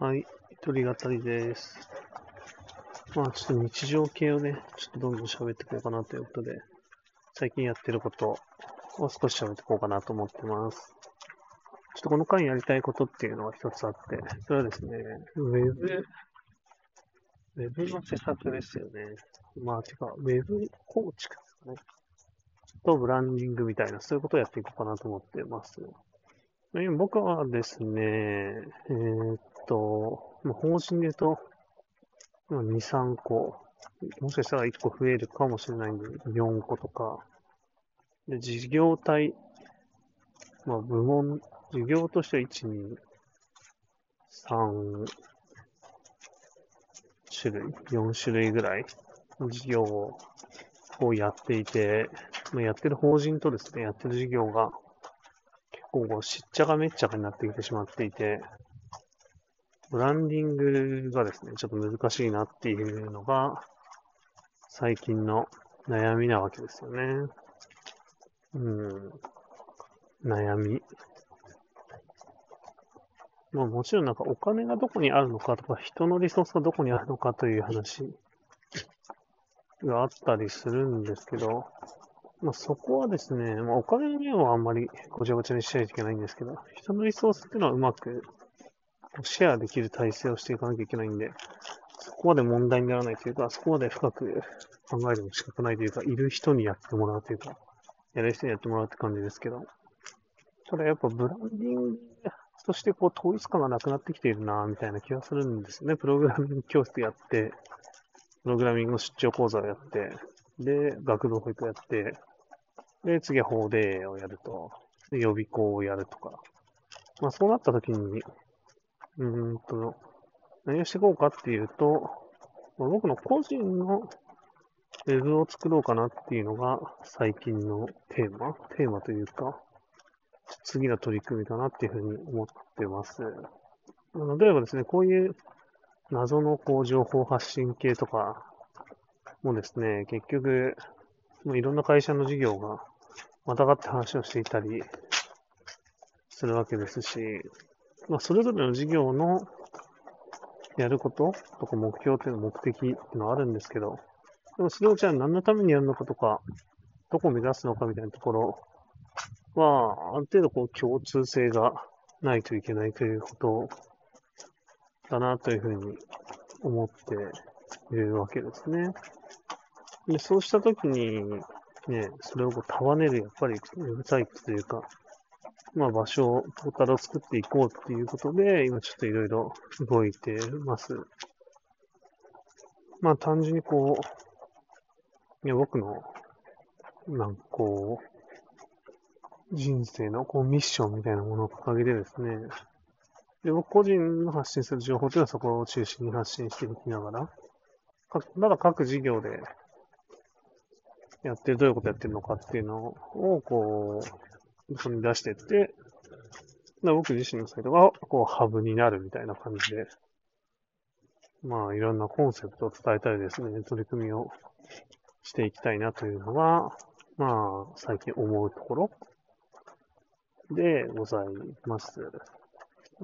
はい、一人語りです。まあ、ちょっと日常系をね、ちょっとどんどん喋っていこうかなということで、最近やってることを少し喋っていこうかなと思ってます。ちょっとこの回やりたいことっていうのが一つあって、それはですね、ウェブ、ウェブの施策ですよね。まあ、てか、ウェブ構築ですかね。と、ブランディングみたいな、そういうことをやっていこうかなと思ってます。僕はですね、えーっと、まあ法人で言うと、まあ2、3個、もしかしたら1個増えるかもしれないんで、4個とか。で、事業体、まあ部門、事業としては1、2、3種類、4種類ぐらいの事業ををやっていて、まあ、やってる法人とですね、やってる事業が結構しっちゃかめっちゃかになってきてしまっていて、ブランディングがですね、ちょっと難しいなっていうのが、最近の悩みなわけですよね。うん。悩み。まあもちろんなんかお金がどこにあるのかとか、人のリソースがどこにあるのかという話があったりするんですけど、まあそこはですね、まあお金の面はあんまりごちゃごちゃにしちゃいけないんですけど、人のリソースっていうのはうまくシェアできる体制をしていかなきゃいけないんで、そこまで問題にならないというか、そこまで深く考えても仕方ないというか、いる人にやってもらうというか、やる人にやってもらうって感じですけど、ただやっぱブランディングとしてこう統一感がなくなってきているな、みたいな気がするんですよね。プログラミング教室やって、プログラミングの出張講座をやって、で、学童保育やって、で、次は法デーをやると、予備校をやるとか。まあそうなった時に、うんと、何をしていこうかっていうと、まあ僕の個人のウェブを作ろうかなっていうのが最近のテーマテーマというか、次の取り組みかなっていうふうに思ってます。例えばですね、こういう謎のこう情報発信系とかもですね、結局、もういろんな会社の事業がまたがって話をしていたりするわけですし、まあ、それぞれの事業のやることとか目標っていうの、目的っていうのはあるんですけど、でもそれをじゃあ何のためにやるのかとか、どこを目指すのかみたいなところは、ある程度こう共通性がないといけないということだなというふうに思っているわけですね。でそうしたときに、ね、それをこう束ねる、やっぱりウェブサイトというか、まあ場所を、ポータルを作っていこうっていうことで、今ちょっといろいろ動いてます。まあ単純にこう、いや僕の、なんかこう、人生のこうミッションみたいなものを掲げてですね、で、僕個人の発信する情報というのはそこを中心に発信していきながら、かまだ各事業でやって、どういうことやってるのかっていうのを、こう、そこに出していって、僕自身のサイトが、こう、ハブになるみたいな感じで、まあ、いろんなコンセプトを伝えたりですね、取り組みをしていきたいなというのが、まあ、最近思うところでございます。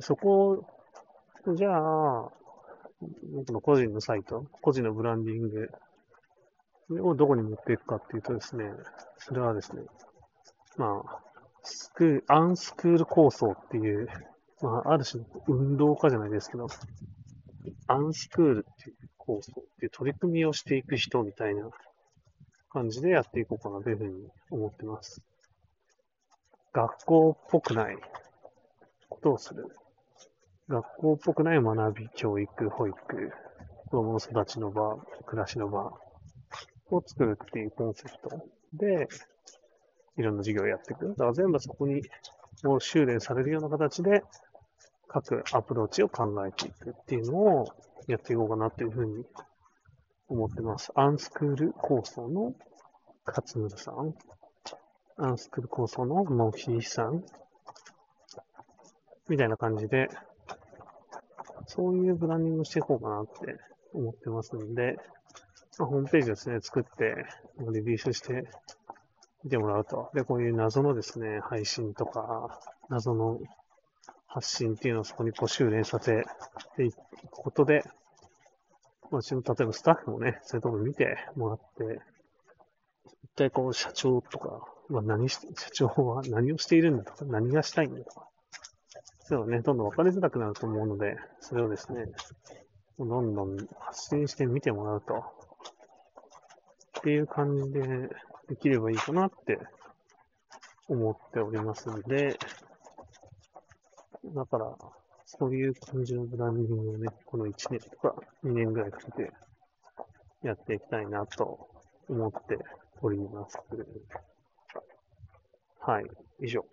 そこ、じゃあ、僕の個人のサイト、個人のブランディングをどこに持っていくかっていうとですね、それはですね、まあ、ク、アンスクール構想っていう、まあ、ある種の運動家じゃないですけど、アンスクールっていう構想っていう取り組みをしていく人みたいな感じでやっていこうかなというふうに思ってます。学校っぽくないことをする。学校っぽくない学び、教育、保育、子供の育ちの場、暮らしの場を作るっていうコンセプトで、いろんな授業をやっていく。だから全部そこにもう修練されるような形で、各アプローチを考えていくっていうのをやっていこうかなというふうに思ってます。アンスクール構想の勝村さん、アンスクール構想のモヒーさん、みたいな感じで、そういうブランディングしていこうかなって思ってますので、まあ、ホームページですね、作って、リリースして見てもらうと。で、こういう謎のですね、配信とか、謎の発信っていうのをそこにこう修練させていくことで、まあ、ちの例えばスタッフもね、そういうところ見てもらって、一体こう社長とか、まあ、何し、社長は何をしているんだとか、何がしたいんだとか、そういうのね、どんどん分かりづらくなると思うので、それをですね、どんどん発信してみてもらうと、っていう感じでできればいいかなって思っておりますので、だから、そういう感じのブランディングをね、この1年とか2年ぐらいかけてやっていきたいなと思っております。はい、以上。